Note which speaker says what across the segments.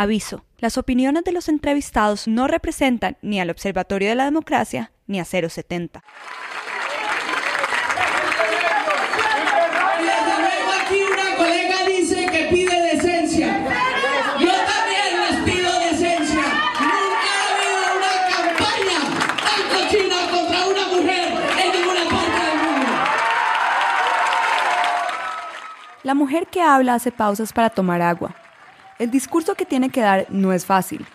Speaker 1: Aviso, las opiniones de los entrevistados no representan ni al Observatorio de la Democracia ni a 070.
Speaker 2: Aquí una colega dice que pide decencia. Yo también les pido decencia. Nunca ha habido una campaña tan cochina contra una mujer en ninguna parte del mundo.
Speaker 1: La mujer que habla hace pausas para tomar agua. El discurso que tiene que dar no es fácil.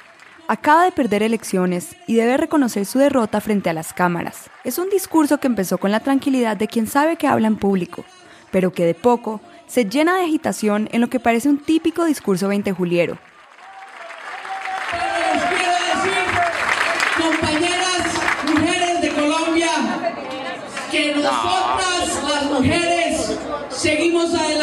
Speaker 1: Acaba de perder elecciones y debe reconocer su derrota frente a las cámaras. Es un discurso que empezó con la tranquilidad de quien sabe que habla en público, pero que de poco se llena de agitación en lo que parece un típico discurso 20 juliero.
Speaker 2: Pero les quiero decir, compañeras mujeres de Colombia, que nosotras las mujeres seguimos adelante.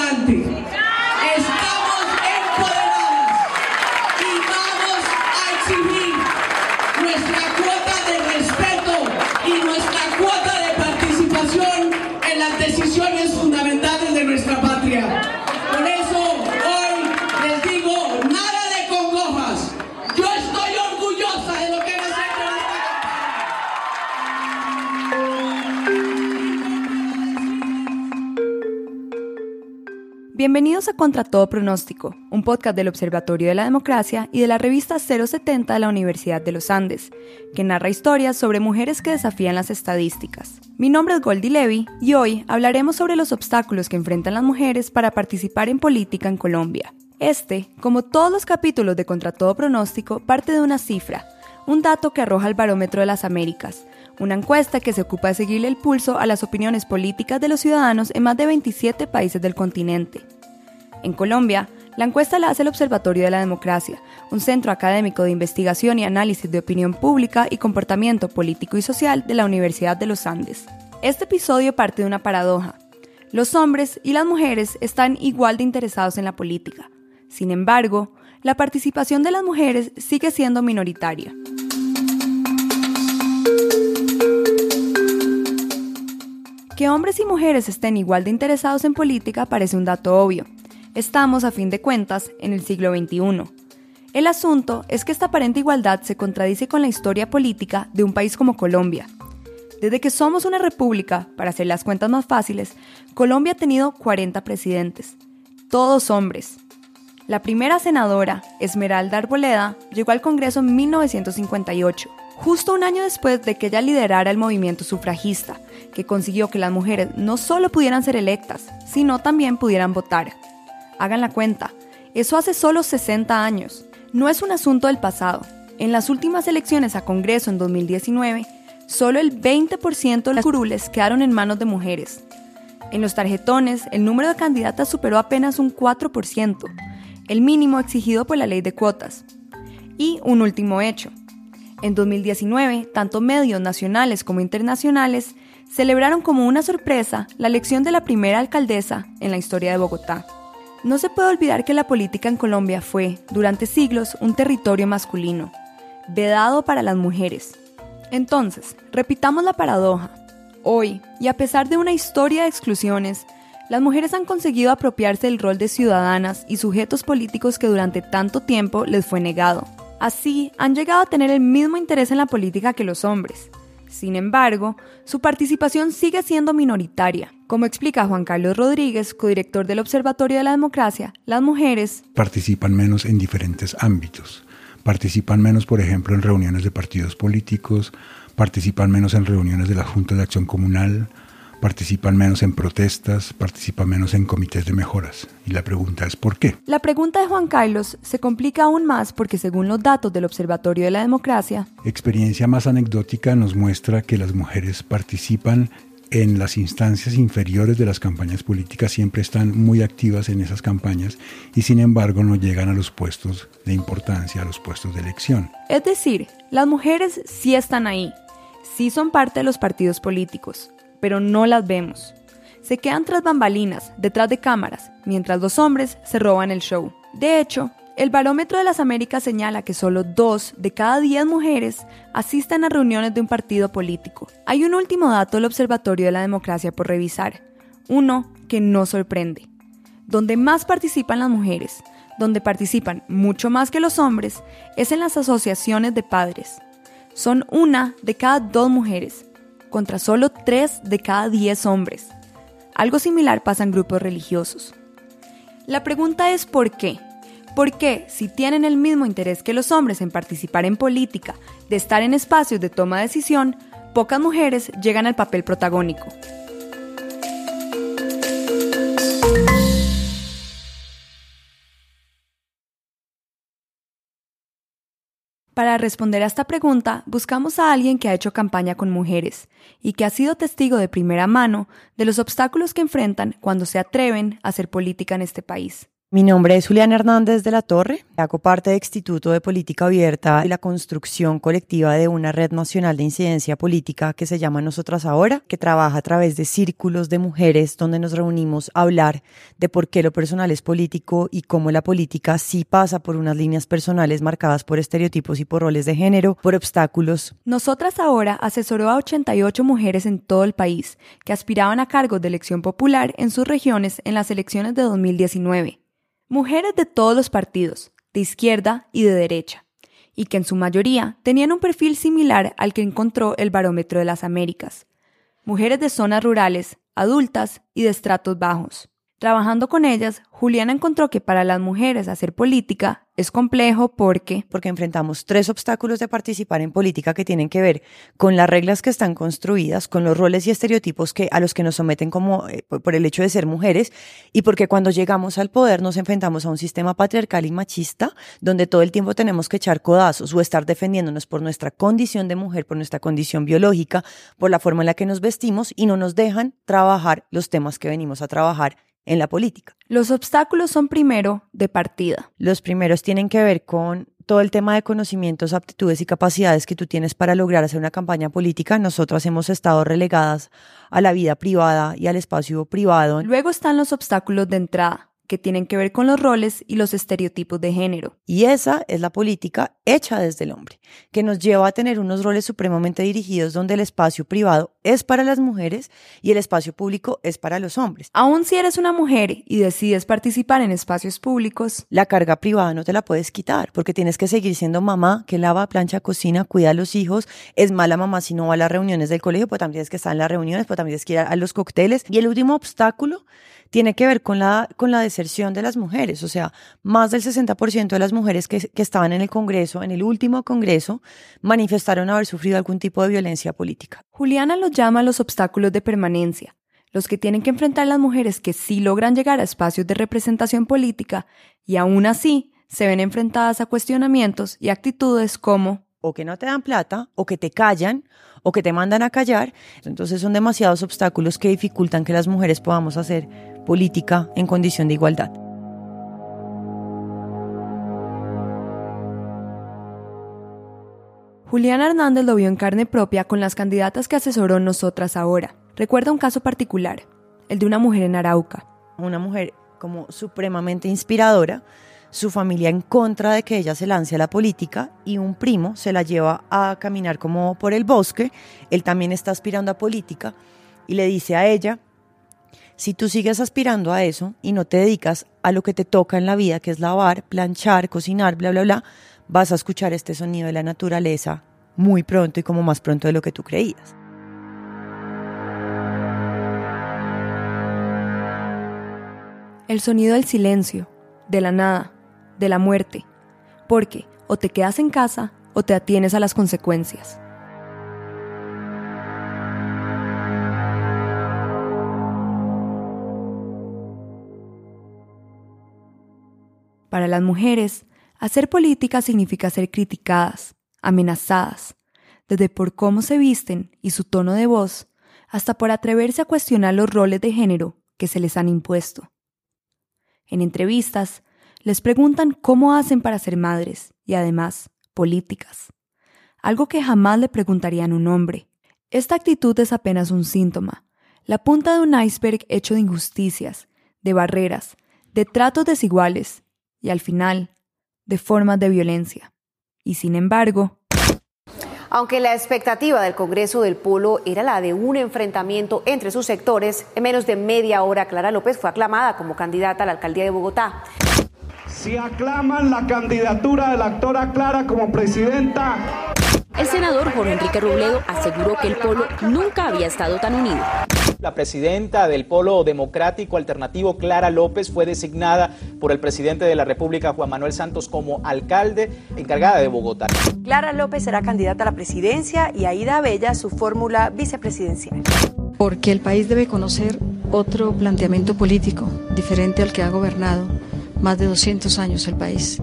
Speaker 1: Bienvenidos a Contra Todo Pronóstico, un podcast del Observatorio de la Democracia y de la revista 070 de la Universidad de los Andes, que narra historias sobre mujeres que desafían las estadísticas. Mi nombre es Goldie Levy y hoy hablaremos sobre los obstáculos que enfrentan las mujeres para participar en política en Colombia. Este, como todos los capítulos de Contra Todo Pronóstico, parte de una cifra, un dato que arroja el Barómetro de las Américas, una encuesta que se ocupa de seguirle el pulso a las opiniones políticas de los ciudadanos en más de 27 países del continente. En Colombia, la encuesta la hace el Observatorio de la Democracia, un centro académico de investigación y análisis de opinión pública y comportamiento político y social de la Universidad de los Andes. Este episodio parte de una paradoja. Los hombres y las mujeres están igual de interesados en la política. Sin embargo, la participación de las mujeres sigue siendo minoritaria. Que hombres y mujeres estén igual de interesados en política parece un dato obvio. Estamos, a fin de cuentas, en el siglo XXI. El asunto es que esta aparente igualdad se contradice con la historia política de un país como Colombia. Desde que somos una república, para hacer las cuentas más fáciles, Colombia ha tenido 40 presidentes, todos hombres. La primera senadora, Esmeralda Arboleda, llegó al Congreso en 1958, justo un año después de que ella liderara el movimiento sufragista, que consiguió que las mujeres no solo pudieran ser electas, sino también pudieran votar. Hagan la cuenta, eso hace solo 60 años. No es un asunto del pasado. En las últimas elecciones a Congreso en 2019, solo el 20% de las curules quedaron en manos de mujeres. En los tarjetones, el número de candidatas superó apenas un 4%, el mínimo exigido por la ley de cuotas. Y un último hecho. En 2019, tanto medios nacionales como internacionales celebraron como una sorpresa la elección de la primera alcaldesa en la historia de Bogotá. No se puede olvidar que la política en Colombia fue, durante siglos, un territorio masculino, vedado para las mujeres. Entonces, repitamos la paradoja. Hoy, y a pesar de una historia de exclusiones, las mujeres han conseguido apropiarse del rol de ciudadanas y sujetos políticos que durante tanto tiempo les fue negado. Así, han llegado a tener el mismo interés en la política que los hombres. Sin embargo, su participación sigue siendo minoritaria. Como explica Juan Carlos Rodríguez, codirector del Observatorio de la Democracia, las mujeres
Speaker 3: participan menos en diferentes ámbitos. Participan menos, por ejemplo, en reuniones de partidos políticos, participan menos en reuniones de la Junta de Acción Comunal, participan menos en protestas, participan menos en comités de mejoras. Y la pregunta es ¿por qué?
Speaker 1: La pregunta de Juan Carlos se complica aún más porque según los datos del Observatorio de la Democracia,
Speaker 3: experiencia más anecdótica nos muestra que las mujeres participan en las instancias inferiores de las campañas políticas, siempre están muy activas en esas campañas y sin embargo no llegan a los puestos de importancia, a los puestos de elección.
Speaker 1: Es decir, las mujeres sí están ahí, sí son parte de los partidos políticos, pero no las vemos. Se quedan tras bambalinas, detrás de cámaras, mientras los hombres se roban el show. De hecho, el Barómetro de las Américas señala que solo dos de cada diez mujeres asisten a reuniones de un partido político. Hay un último dato del Observatorio de la Democracia por revisar, uno que no sorprende. Donde más participan las mujeres, donde participan mucho más que los hombres es en las asociaciones de padres. Son una de cada dos mujeres, contra solo tres de cada diez hombres. Algo similar pasa en grupos religiosos. La pregunta es ¿por qué? ¿Por qué, si tienen el mismo interés que los hombres en participar en política, de estar en espacios de toma de decisión, pocas mujeres llegan al papel protagónico? Para responder a esta pregunta, buscamos a alguien que ha hecho campaña con mujeres y que ha sido testigo de primera mano de los obstáculos que enfrentan cuando se atreven a hacer política en este país.
Speaker 4: Mi nombre es Julián Hernández de la Torre, hago parte del Instituto de Política Abierta y la construcción colectiva de una red nacional de incidencia política que se llama Nosotras Ahora, que trabaja a través de círculos de mujeres donde nos reunimos a hablar de por qué lo personal es político y cómo la política sí pasa por unas líneas personales marcadas por estereotipos y por roles de género, por obstáculos.
Speaker 1: Nosotras Ahora asesoró a 88 mujeres en todo el país que aspiraban a cargos de elección popular en sus regiones en las elecciones de 2019 mujeres de todos los partidos, de izquierda y de derecha, y que en su mayoría tenían un perfil similar al que encontró el Barómetro de las Américas, mujeres de zonas rurales, adultas y de estratos bajos. Trabajando con ellas, Juliana encontró que para las mujeres hacer política es complejo porque...
Speaker 4: Porque enfrentamos tres obstáculos de participar en política que tienen que ver con las reglas que están construidas, con los roles y estereotipos que, a los que nos someten como eh, por el hecho de ser mujeres, y porque cuando llegamos al poder nos enfrentamos a un sistema patriarcal y machista, donde todo el tiempo tenemos que echar codazos o estar defendiéndonos por nuestra condición de mujer, por nuestra condición biológica, por la forma en la que nos vestimos, y no nos dejan trabajar los temas que venimos a trabajar en la política.
Speaker 1: Los obstáculos son primero de partida.
Speaker 4: Los primeros tienen que ver con todo el tema de conocimientos, aptitudes y capacidades que tú tienes para lograr hacer una campaña política. Nosotras hemos estado relegadas a la vida privada y al espacio privado.
Speaker 1: Luego están los obstáculos de entrada que tienen que ver con los roles y los estereotipos de género.
Speaker 4: Y esa es la política hecha desde el hombre, que nos lleva a tener unos roles supremamente dirigidos donde el espacio privado es para las mujeres y el espacio público es para los hombres.
Speaker 1: Aún si eres una mujer y decides participar en espacios públicos,
Speaker 4: la carga privada no te la puedes quitar porque tienes que seguir siendo mamá que lava, plancha, cocina, cuida a los hijos. Es mala mamá si no va a las reuniones del colegio, pues también tienes que estar en las reuniones, pues también tienes que ir a los cócteles. Y el último obstáculo tiene que ver con la, con la deserción de las mujeres. O sea, más del 60% de las mujeres que, que estaban en el Congreso, en el último Congreso, manifestaron haber sufrido algún tipo de violencia política.
Speaker 1: Juliana los llama los obstáculos de permanencia, los que tienen que enfrentar las mujeres que sí logran llegar a espacios de representación política y aún así se ven enfrentadas a cuestionamientos y actitudes como
Speaker 4: o que no te dan plata, o que te callan, o que te mandan a callar. Entonces son demasiados obstáculos que dificultan que las mujeres podamos hacer política en condición de igualdad.
Speaker 1: Juliana Hernández lo vio en carne propia con las candidatas que asesoró Nosotras ahora. Recuerda un caso particular, el de una mujer en Arauca.
Speaker 4: Una mujer como supremamente inspiradora, su familia en contra de que ella se lance a la política y un primo se la lleva a caminar como por el bosque, él también está aspirando a política y le dice a ella, si tú sigues aspirando a eso y no te dedicas a lo que te toca en la vida, que es lavar, planchar, cocinar, bla, bla, bla, vas a escuchar este sonido de la naturaleza muy pronto y como más pronto de lo que tú creías.
Speaker 1: El sonido del silencio, de la nada, de la muerte, porque o te quedas en casa o te atienes a las consecuencias. Para las mujeres, hacer política significa ser criticadas, amenazadas, desde por cómo se visten y su tono de voz, hasta por atreverse a cuestionar los roles de género que se les han impuesto. En entrevistas, les preguntan cómo hacen para ser madres y además políticas, algo que jamás le preguntarían a un hombre. Esta actitud es apenas un síntoma, la punta de un iceberg hecho de injusticias, de barreras, de tratos desiguales y al final, de formas de violencia. Y sin embargo,
Speaker 5: aunque la expectativa del Congreso del Polo era la de un enfrentamiento entre sus sectores, en menos de media hora Clara López fue aclamada como candidata a la alcaldía de Bogotá.
Speaker 6: si aclaman la candidatura de la actora Clara como presidenta.
Speaker 7: El senador Jorge Enrique Robledo aseguró que el polo nunca había estado tan unido.
Speaker 8: La presidenta del Polo Democrático Alternativo, Clara López, fue designada por el presidente de la República, Juan Manuel Santos, como alcalde encargada de Bogotá.
Speaker 9: Clara López será candidata a la presidencia y Aida Bella su fórmula vicepresidencial.
Speaker 10: Porque el país debe conocer otro planteamiento político diferente al que ha gobernado más de 200 años el país.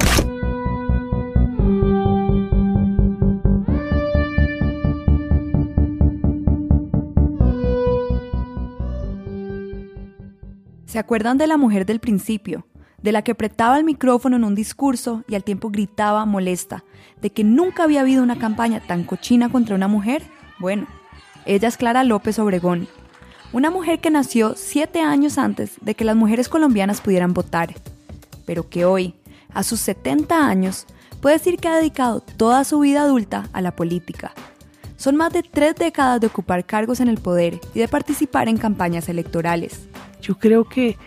Speaker 1: ¿Se acuerdan de la mujer del principio? De la que apretaba el micrófono en un discurso y al tiempo gritaba molesta, de que nunca había habido una campaña tan cochina contra una mujer? Bueno, ella es Clara López Obregón, una mujer que nació siete años antes de que las mujeres colombianas pudieran votar, pero que hoy, a sus 70 años, puede decir que ha dedicado toda su vida adulta a la política. Son más de tres décadas de ocupar cargos en el poder y de participar en campañas electorales
Speaker 11: yo creo que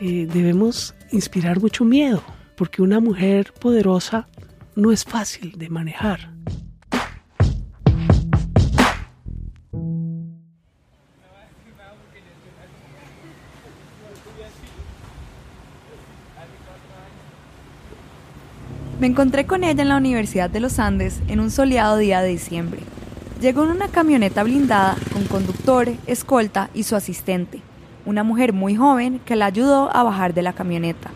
Speaker 11: eh, debemos inspirar mucho miedo, porque una mujer poderosa no es fácil de manejar.
Speaker 1: Me encontré con ella en la Universidad de los Andes en un soleado día de diciembre. Llegó en una camioneta blindada con conductor, escolta y su asistente una mujer muy joven que la ayudó a bajar de la camioneta.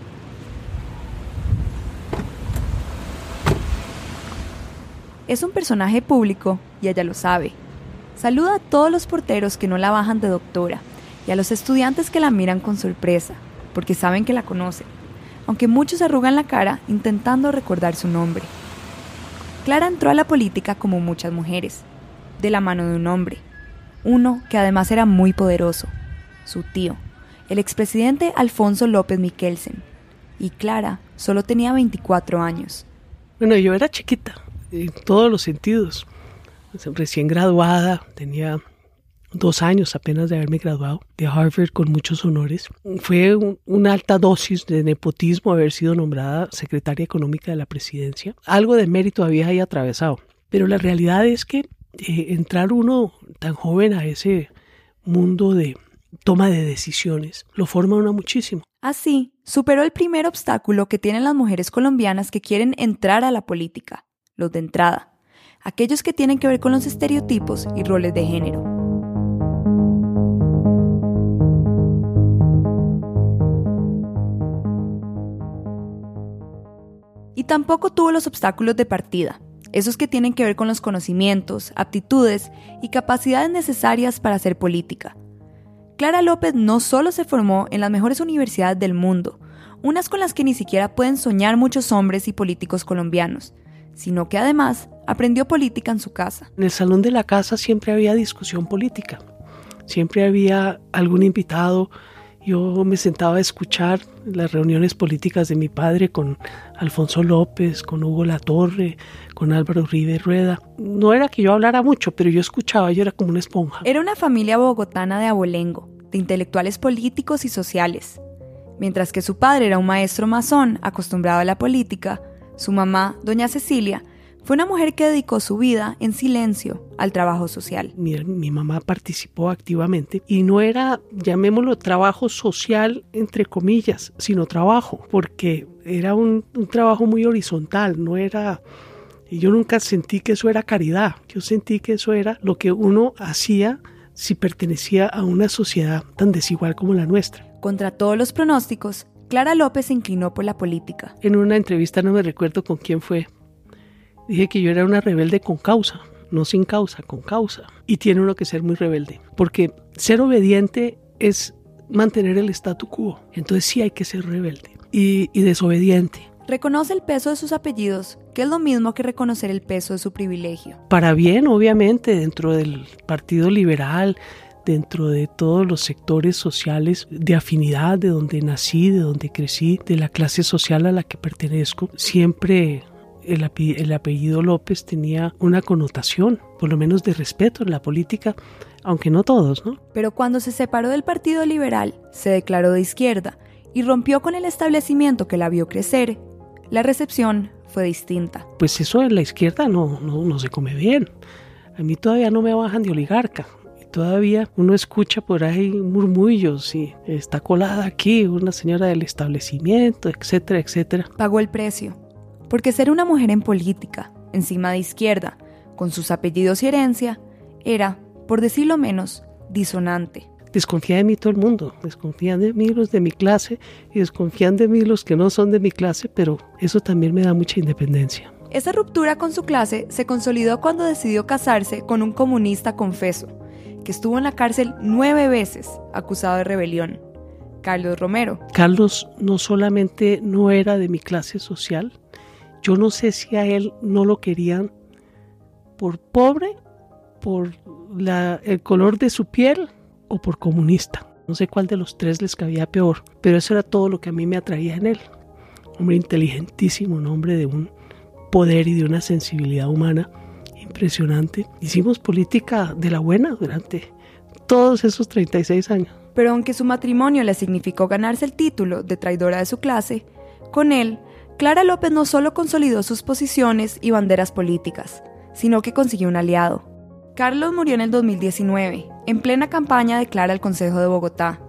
Speaker 1: Es un personaje público y ella lo sabe. Saluda a todos los porteros que no la bajan de doctora y a los estudiantes que la miran con sorpresa, porque saben que la conocen, aunque muchos arrugan la cara intentando recordar su nombre. Clara entró a la política como muchas mujeres, de la mano de un hombre, uno que además era muy poderoso, su tío, el expresidente Alfonso López Miquelsen. Y Clara solo tenía 24 años.
Speaker 11: Bueno, yo era chiquita, en todos los sentidos. Recién graduada, tenía dos años apenas de haberme graduado de Harvard con muchos honores. Fue una alta dosis de nepotismo haber sido nombrada secretaria económica de la presidencia. Algo de mérito había ahí atravesado. Pero la realidad es que eh, entrar uno tan joven a ese mundo de, toma de decisiones, lo forma uno muchísimo.
Speaker 1: Así, superó el primer obstáculo que tienen las mujeres colombianas que quieren entrar a la política, los de entrada, aquellos que tienen que ver con los estereotipos y roles de género. Y tampoco tuvo los obstáculos de partida, esos que tienen que ver con los conocimientos, aptitudes y capacidades necesarias para hacer política, Clara López no solo se formó en las mejores universidades del mundo, unas con las que ni siquiera pueden soñar muchos hombres y políticos colombianos, sino que además aprendió política en su casa.
Speaker 11: En el salón de la casa siempre había discusión política, siempre había algún invitado. Yo me sentaba a escuchar las reuniones políticas de mi padre con Alfonso López, con Hugo Latorre, con Álvaro Uribe Rueda. No era que yo hablara mucho, pero yo escuchaba, yo era como una esponja.
Speaker 1: Era una familia bogotana de abolengo, de intelectuales políticos y sociales. Mientras que su padre era un maestro masón acostumbrado a la política, su mamá, doña Cecilia, fue una mujer que dedicó su vida en silencio al trabajo social.
Speaker 11: Mi, mi, mamá participó activamente y no era, llamémoslo, trabajo social entre comillas, sino trabajo, porque era un, un trabajo muy horizontal, no era... Yo nunca sentí que eso era caridad, yo sentí que eso era lo que uno hacía si pertenecía a una sociedad tan desigual como la nuestra.
Speaker 1: Contra todos los pronósticos, Clara López se inclinó por la política.
Speaker 11: En una entrevista, no me recuerdo con quién fue, dije que yo era una rebelde con causa, no sin causa, con causa. Y tiene uno que ser muy rebelde, porque ser obediente es mantener el statu quo. Entonces sí hay que ser rebelde y, y desobediente.
Speaker 1: Reconoce el peso de sus apellidos, que es lo mismo que reconocer el peso de su privilegio.
Speaker 11: Para bien, obviamente, dentro del Partido Liberal, dentro de todos los sectores sociales de afinidad, de donde nací, de donde crecí, de la clase social a la que pertenezco, siempre el, el, apellido López tenía una connotación, por lo menos de respeto en la política, aunque no todos, ¿no?
Speaker 1: Pero cuando se separó del Partido Liberal, se declaró de izquierda y rompió con el establecimiento que la vio crecer, la recepción fue distinta.
Speaker 11: Pues eso en la izquierda no, no, no se come bien. A mí todavía no me bajan de oligarca. Y todavía uno escucha por ahí murmullos y está colada aquí una señora del establecimiento, etcétera, etcétera.
Speaker 1: Pagó el precio. Porque ser una mujer en política, encima de izquierda, con sus apellidos y herencia, era, por decirlo menos, disonante.
Speaker 11: Desconfía de mí todo el mundo, desconfían de mí los de mi clase y desconfían de mí los que no son de mi clase, pero eso también me da mucha independencia.
Speaker 1: Esa ruptura con su clase se consolidó cuando decidió casarse con un comunista confeso, que estuvo en la cárcel nueve veces acusado de rebelión, Carlos Romero.
Speaker 11: Carlos no solamente no era de mi clase social, yo no sé si a él no lo querían por pobre, por el color de su piel o por comunista. No sé cuál de los tres les cabía peor, pero eso era todo lo que a mí me atraía en él. Hombre inteligentísimo, un hombre de un poder y de una sensibilidad humana impresionante. Hicimos política de la buena durante todos esos 36 años.
Speaker 1: Pero aunque su matrimonio le significó ganarse el título de traidora de su clase, con él, Clara López no solo consolidó sus posiciones y banderas políticas, sino que consiguió un aliado. Carlos murió en el 2019, en plena campaña de Clara al Consejo de Bogotá,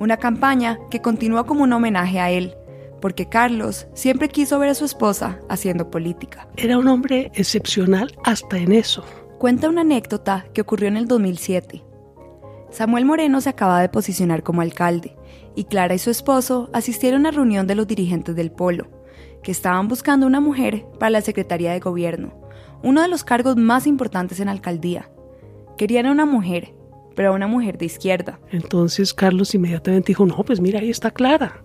Speaker 1: una campaña que continúa como un homenaje a él, porque Carlos siempre quiso ver a su esposa haciendo política.
Speaker 11: Era un hombre excepcional hasta en eso.
Speaker 1: Cuenta una anécdota que ocurrió en el 2007. Samuel Moreno se acaba de posicionar como alcalde y Clara y su esposo asistieron a una reunión de los dirigentes del Polo, que estaban buscando una mujer para la Secretaría de Gobierno, uno de los cargos más importantes en la alcaldía. Querían a una mujer, pero a una mujer de izquierda.
Speaker 11: Entonces Carlos inmediatamente dijo, no, pues mira, ahí está Clara.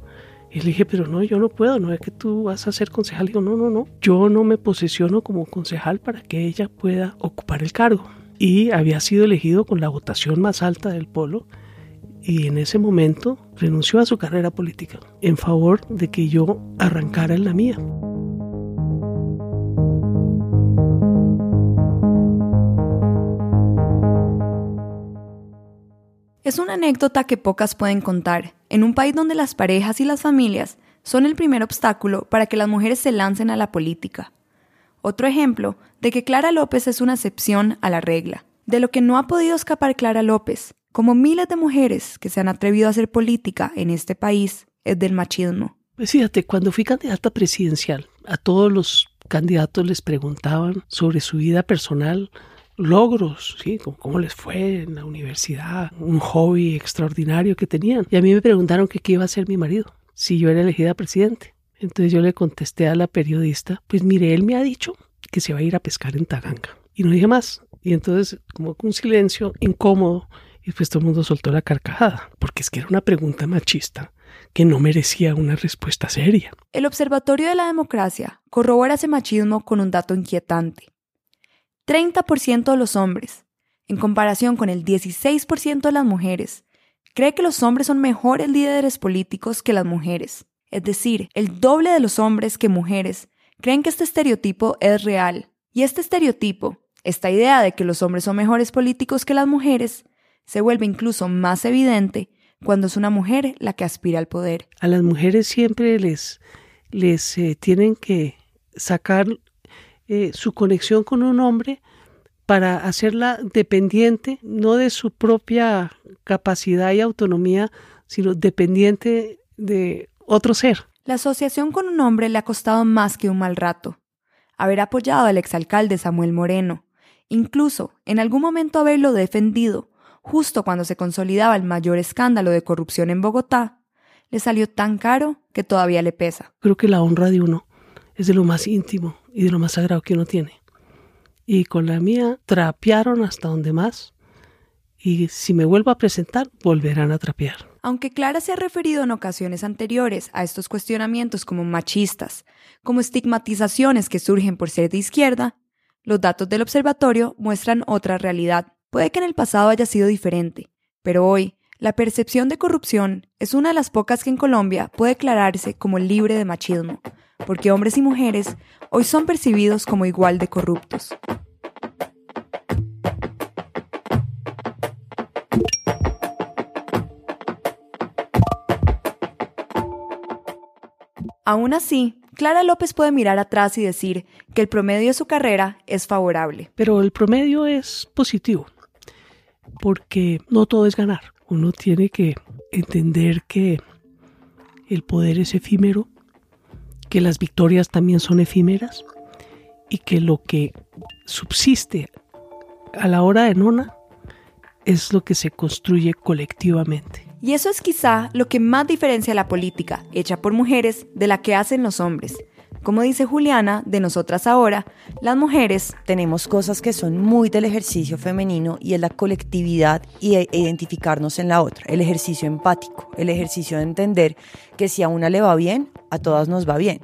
Speaker 11: Y le dije, pero no, yo no puedo, no es que tú vas a ser concejal. Digo, no, no, no, yo no me posesiono como concejal para que ella pueda ocupar el cargo. Y había sido elegido con la votación más alta del polo y en ese momento renunció a su carrera política en favor de que yo arrancara en la mía.
Speaker 1: Es una anécdota que pocas pueden contar, en un país donde las parejas y las familias son el primer obstáculo para que las mujeres se lancen a la política. Otro ejemplo de que Clara López es una excepción a la regla, de lo que no ha podido escapar Clara López, como miles de mujeres que se han atrevido a hacer política en este país, es del machismo.
Speaker 11: Pues fíjate, cuando fui candidata presidencial, a todos los candidatos les preguntaban sobre su vida personal, logros, ¿sí? ¿Cómo, les fue en la universidad, un hobby extraordinario que tenían. Y a mí me preguntaron que qué iba a ser mi marido si yo era elegida presidente. Entonces yo le contesté a la periodista, pues mire, él me ha dicho que se va a ir a pescar en Taganga. Y no dije más. Y entonces, como un silencio incómodo, y pues todo el mundo soltó la carcajada, porque es que era una pregunta machista que no merecía una respuesta seria.
Speaker 1: El Observatorio de la Democracia corrobora ese machismo con un dato inquietante. 30% de los hombres, en comparación con el 16% de las mujeres, cree que los hombres son mejores líderes políticos que las mujeres. Es decir, el doble de los hombres que mujeres creen que este estereotipo es real. Y este estereotipo, esta idea de que los hombres son mejores políticos que las mujeres, se vuelve incluso más evidente cuando es una mujer la que aspira al poder.
Speaker 11: A las mujeres siempre les, les eh, tienen que sacar eh, su conexión con un hombre para hacerla dependiente, no de su propia capacidad y autonomía, sino dependiente de otro ser.
Speaker 1: La asociación con un hombre le ha costado más que un mal rato. Haber apoyado al exalcalde Samuel Moreno, incluso en algún momento haberlo defendido, justo cuando se consolidaba el mayor escándalo de corrupción en Bogotá, le salió tan caro que todavía le pesa.
Speaker 11: Creo que la honra de uno es de lo más íntimo y de lo más sagrado que uno tiene. Y con la mía trapearon hasta donde más. Y si me vuelvo a presentar, volverán a trapear.
Speaker 1: Aunque Clara se ha referido en ocasiones anteriores a estos cuestionamientos como machistas, como estigmatizaciones que surgen por ser de izquierda, los datos del observatorio muestran otra realidad. Puede que en el pasado haya sido diferente, pero hoy la percepción de corrupción es una de las pocas que en Colombia puede declararse como libre de machismo, porque hombres y mujeres hoy son percibidos como igual de corruptos. Aún así, Clara López puede mirar atrás y decir que el promedio de su carrera es favorable.
Speaker 11: Pero el promedio es positivo, porque no todo es ganar. Uno tiene que entender que el poder es efímero, que las victorias también son efímeras y que lo que subsiste a la hora de nona es lo que se construye colectivamente.
Speaker 1: Y eso es quizá lo que más diferencia la política, hecha por mujeres, de la que hacen los hombres. Como dice Juliana, de nosotras ahora, las mujeres
Speaker 4: tenemos cosas que son muy del ejercicio femenino y es la colectividad y e identificarnos en la otra, el ejercicio empático, el ejercicio de entender que si a una le va bien, a todas nos va bien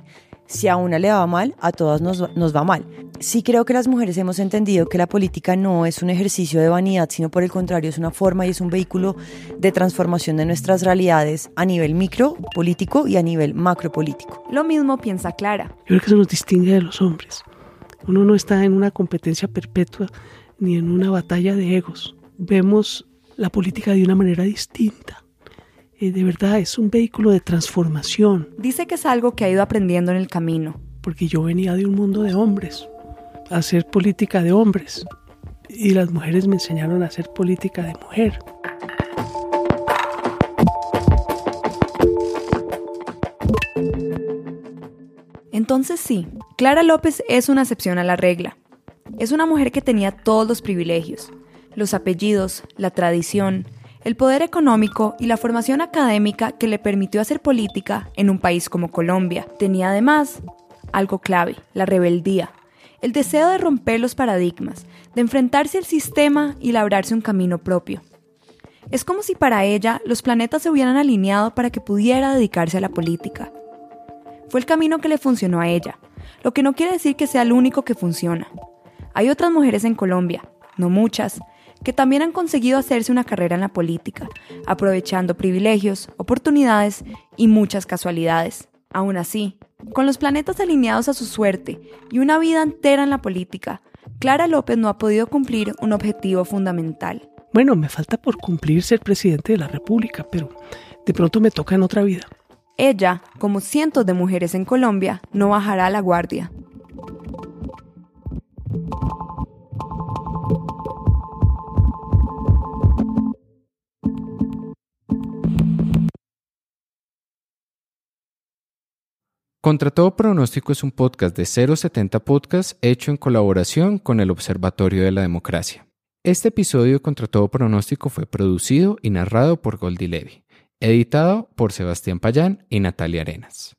Speaker 4: si a una le va mal, a todas nos, va mal. Sí creo que las mujeres hemos entendido que la política no es un ejercicio de vanidad, sino por el contrario es una forma y es un vehículo de transformación de nuestras realidades a nivel micro político y a nivel macro político.
Speaker 1: Lo mismo piensa Clara.
Speaker 11: Yo creo que eso nos distingue de los hombres. Uno no está en una competencia perpetua ni en una batalla de egos. Vemos la política de una manera distinta. Eh, de verdad es un vehículo de transformación.
Speaker 1: Dice que es algo que ha ido aprendiendo en el camino.
Speaker 11: Porque yo venía de un mundo de hombres, a hacer política de hombres, y las mujeres me enseñaron a hacer política de mujer.
Speaker 1: Entonces sí, Clara López es una excepción a la regla. Es una mujer que tenía todos los privilegios, los apellidos, la tradición, el poder económico y la formación académica que le permitió hacer política en un país como Colombia. Tenía además algo clave, la rebeldía, el deseo de romper los paradigmas, de enfrentarse al sistema y labrarse un camino propio. Es como si para ella los planetas se hubieran alineado para que pudiera dedicarse a la política. Fue el camino que le funcionó a ella, lo que no quiere decir que sea el único que funciona. Hay otras mujeres en Colombia, no muchas, que también han conseguido hacerse una carrera en la política, aprovechando privilegios, oportunidades y muchas casualidades. Aún así, con los planetas alineados a su suerte y una vida entera en la política, Clara López no ha podido cumplir un objetivo fundamental.
Speaker 11: Bueno, me falta por cumplir ser presidente de la República, pero de pronto me toca en otra vida.
Speaker 1: Ella, como cientos de mujeres en Colombia, no bajará la guardia.
Speaker 12: Contra todo pronóstico es un podcast de 070 Podcast hecho en colaboración con el Observatorio de la Democracia. Este episodio Contra todo pronóstico fue producido y narrado por Goldie Levy, editado por Sebastián Payán y Natalia Arenas.